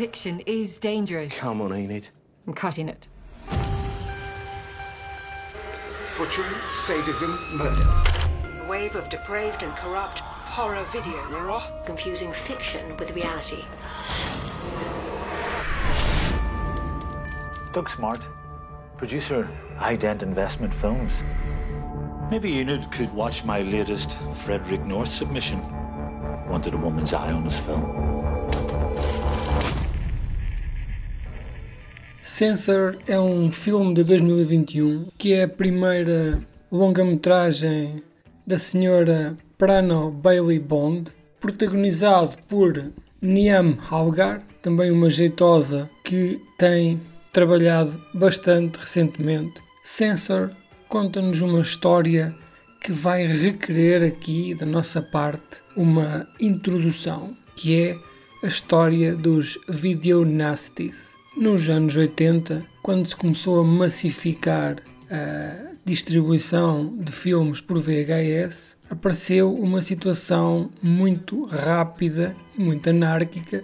depiction is dangerous. Come on, Enid. I'm cutting it. Butchery, sadism, murder. A wave of depraved and corrupt horror video. confusing fiction with reality. Doug Smart, producer, Ident Investment Films. Maybe Enid could watch my latest Frederick North submission. Wanted a woman's eye on his film. Censor é um filme de 2021 que é a primeira longa-metragem da senhora Prano Bailey Bond, protagonizado por Niam Halgar, também uma jeitosa que tem trabalhado bastante recentemente. Censor conta-nos uma história que vai requerer aqui da nossa parte uma introdução, que é a história dos video nasties. Nos anos 80, quando se começou a massificar a distribuição de filmes por VHS, apareceu uma situação muito rápida e muito anárquica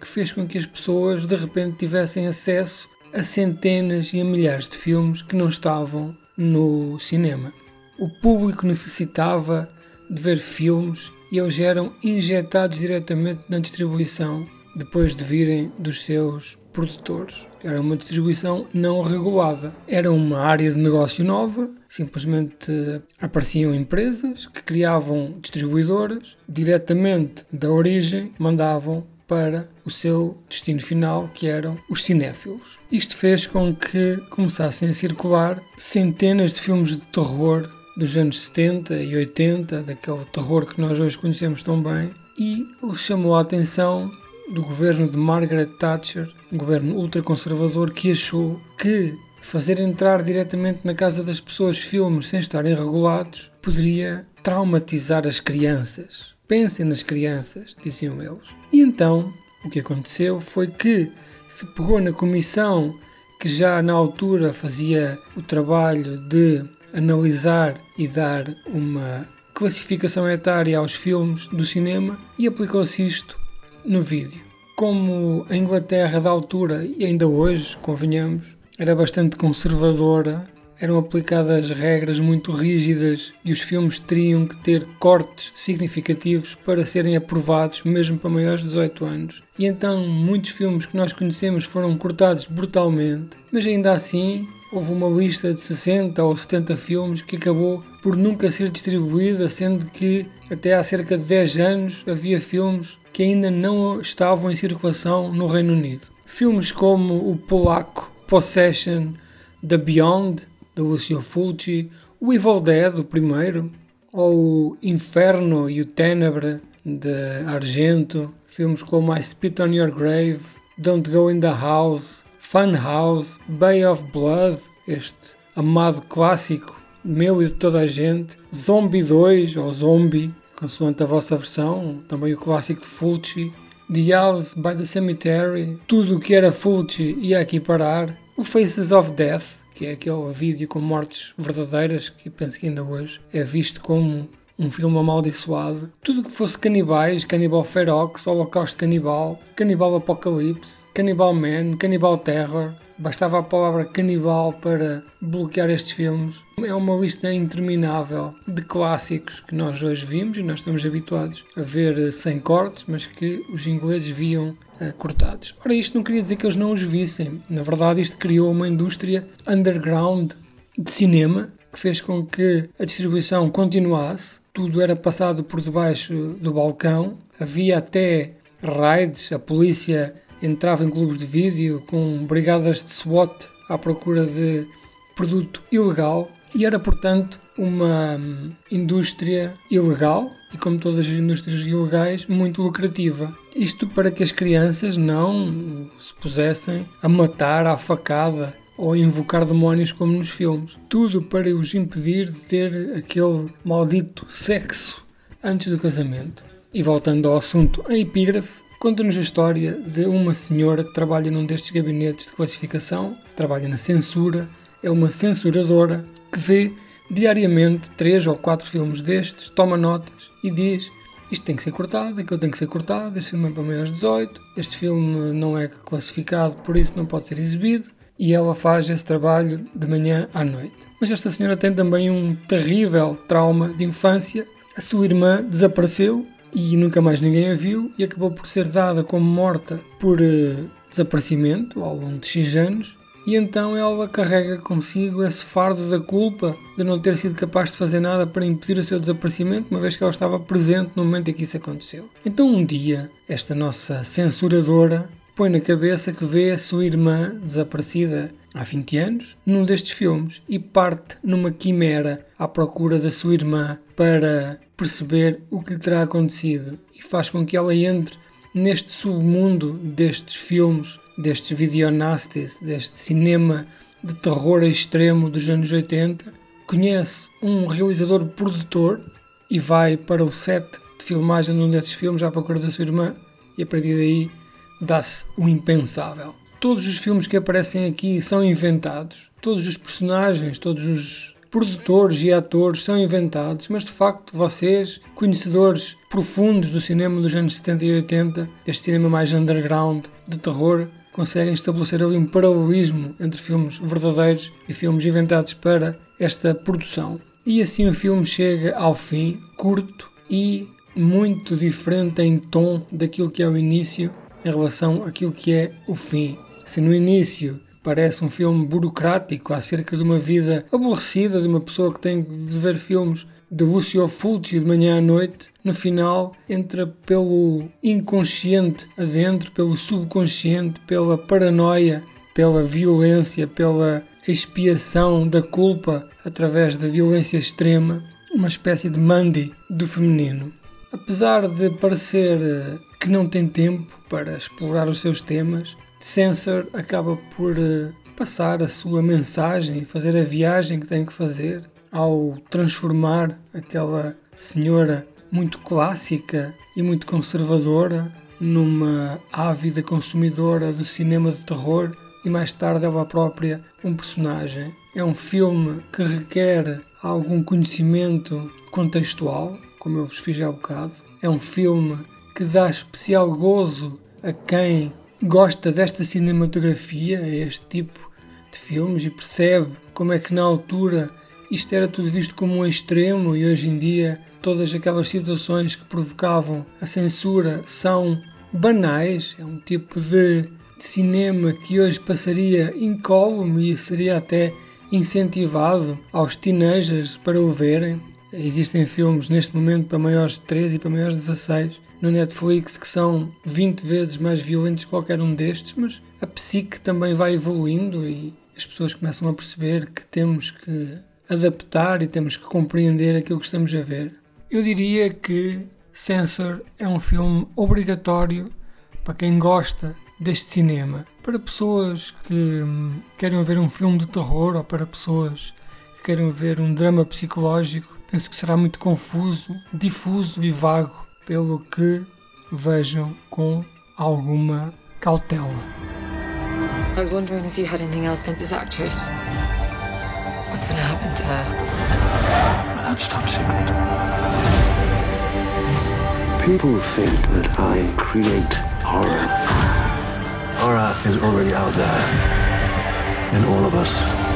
que fez com que as pessoas de repente tivessem acesso a centenas e a milhares de filmes que não estavam no cinema. O público necessitava de ver filmes e eles eram injetados diretamente na distribuição depois de virem dos seus produtores. Era uma distribuição não regulada. Era uma área de negócio nova, simplesmente apareciam empresas que criavam distribuidoras diretamente da origem, mandavam para o seu destino final, que eram os cinéfilos. Isto fez com que começassem a circular centenas de filmes de terror dos anos 70 e 80, daquele terror que nós hoje conhecemos tão bem, e chamou a atenção do governo de Margaret Thatcher, um governo ultraconservador que achou que fazer entrar diretamente na casa das pessoas filmes sem estarem regulados poderia traumatizar as crianças. Pensem nas crianças, diziam eles. E então, o que aconteceu foi que se pegou na comissão que já na altura fazia o trabalho de analisar e dar uma classificação etária aos filmes do cinema e aplicou-se isto no vídeo. Como a Inglaterra da altura e ainda hoje, convenhamos, era bastante conservadora, eram aplicadas regras muito rígidas e os filmes teriam que ter cortes significativos para serem aprovados, mesmo para maiores de 18 anos. E então muitos filmes que nós conhecemos foram cortados brutalmente, mas ainda assim houve uma lista de 60 ou 70 filmes que acabou por nunca ser distribuída, sendo que até há cerca de 10 anos havia filmes que ainda não estavam em circulação no Reino Unido. Filmes como o polaco Possession, The Beyond, de Lucio Fulci, o Evil Dead, o primeiro, ou o Inferno e o Tenebre, de Argento, filmes como I Spit on Your Grave, Don't Go in the House, Fun House, Bay of Blood, este amado clássico meu e de toda a gente, Zombie 2 ou Zombie, consoante a vossa versão, também o clássico de Fulci, The House by the Cemetery, tudo o que era Fulci ia aqui parar, o Faces of Death, que é aquele vídeo com mortes verdadeiras, que penso que ainda hoje é visto como um filme amaldiçoado. Tudo que fosse canibais, Canibal Ferox, Holocausto Canibal, Canibal Apocalipse, Canibal Man, Canibal Terror, Bastava a palavra canibal para bloquear estes filmes. É uma lista interminável de clássicos que nós hoje vimos e nós estamos habituados a ver sem cortes, mas que os ingleses viam uh, cortados. Ora, isto não queria dizer que eles não os vissem. Na verdade, isto criou uma indústria underground de cinema que fez com que a distribuição continuasse. Tudo era passado por debaixo do balcão. Havia até raids, a polícia entrava em clubes de vídeo com brigadas de SWAT à procura de produto ilegal e era, portanto, uma hum, indústria ilegal e, como todas as indústrias ilegais, muito lucrativa. Isto para que as crianças não se pusessem a matar à facada ou invocar demónios como nos filmes. Tudo para os impedir de ter aquele maldito sexo antes do casamento. E voltando ao assunto, a epígrafe conta-nos a história de uma senhora que trabalha num destes gabinetes de classificação, trabalha na censura, é uma censuradora que vê diariamente três ou quatro filmes destes, toma notas e diz: isto tem que ser cortado, aquilo tem que ser cortado, este filme é para maiores de 18, este filme não é classificado, por isso não pode ser exibido, e ela faz esse trabalho de manhã à noite. Mas esta senhora tem também um terrível trauma de infância. A sua irmã desapareceu e nunca mais ninguém a viu e acabou por ser dada como morta por uh, desaparecimento ao longo de X anos. E então ela carrega consigo esse fardo da culpa de não ter sido capaz de fazer nada para impedir o seu desaparecimento, uma vez que ela estava presente no momento em que isso aconteceu. Então um dia, esta nossa censuradora põe na cabeça que vê a sua irmã desaparecida há 20 anos num destes filmes e parte numa quimera à procura da sua irmã para perceber o que lhe terá acontecido e faz com que ela entre neste submundo destes filmes, destes videonasties, deste cinema de terror extremo dos anos 80. Conhece um realizador produtor e vai para o set de filmagem de um desses filmes à procura da sua irmã e a partir daí dá-se o impensável. Todos os filmes que aparecem aqui são inventados, todos os personagens, todos os produtores e atores são inventados, mas de facto vocês, conhecedores profundos do cinema dos anos 70 e 80, deste cinema mais underground de terror, conseguem estabelecer ali um paralelismo entre filmes verdadeiros e filmes inventados para esta produção. E assim o filme chega ao fim, curto e muito diferente em tom daquilo que é o início em relação àquilo que é o fim. Se no início parece um filme burocrático acerca de uma vida aborrecida de uma pessoa que tem de ver filmes de Lucio Fulci de manhã à noite, no final entra pelo inconsciente adentro, pelo subconsciente, pela paranoia, pela violência, pela expiação da culpa através da violência extrema, uma espécie de Mandy do feminino. Apesar de parecer que não tem tempo para explorar os seus temas, Censor acaba por uh, passar a sua mensagem e fazer a viagem que tem que fazer ao transformar aquela senhora muito clássica e muito conservadora numa ávida consumidora do cinema de terror e mais tarde ela própria um personagem. É um filme que requer algum conhecimento contextual, como eu vos fiz há bocado. É um filme que dá especial gozo a quem gosta desta cinematografia, a este tipo de filmes e percebe como é que na altura isto era tudo visto como um extremo e hoje em dia todas aquelas situações que provocavam a censura são banais, é um tipo de cinema que hoje passaria incólume e seria até incentivado aos teenagers para o verem. Existem filmes neste momento para maiores de 13 e para maiores de 16 no Netflix que são 20 vezes mais violentos que qualquer um destes, mas a psique também vai evoluindo e as pessoas começam a perceber que temos que adaptar e temos que compreender aquilo que estamos a ver. Eu diria que Censor é um filme obrigatório para quem gosta deste cinema. Para pessoas que hum, querem ver um filme de terror ou para pessoas que querem ver um drama psicológico, penso que será muito confuso, difuso e vago pelo que vejam com alguma cautela. I was wondering if you had anything else on this actress. What's gonna happen to her? That's top secret. People think that I create horror. Horror is already out there in all of us.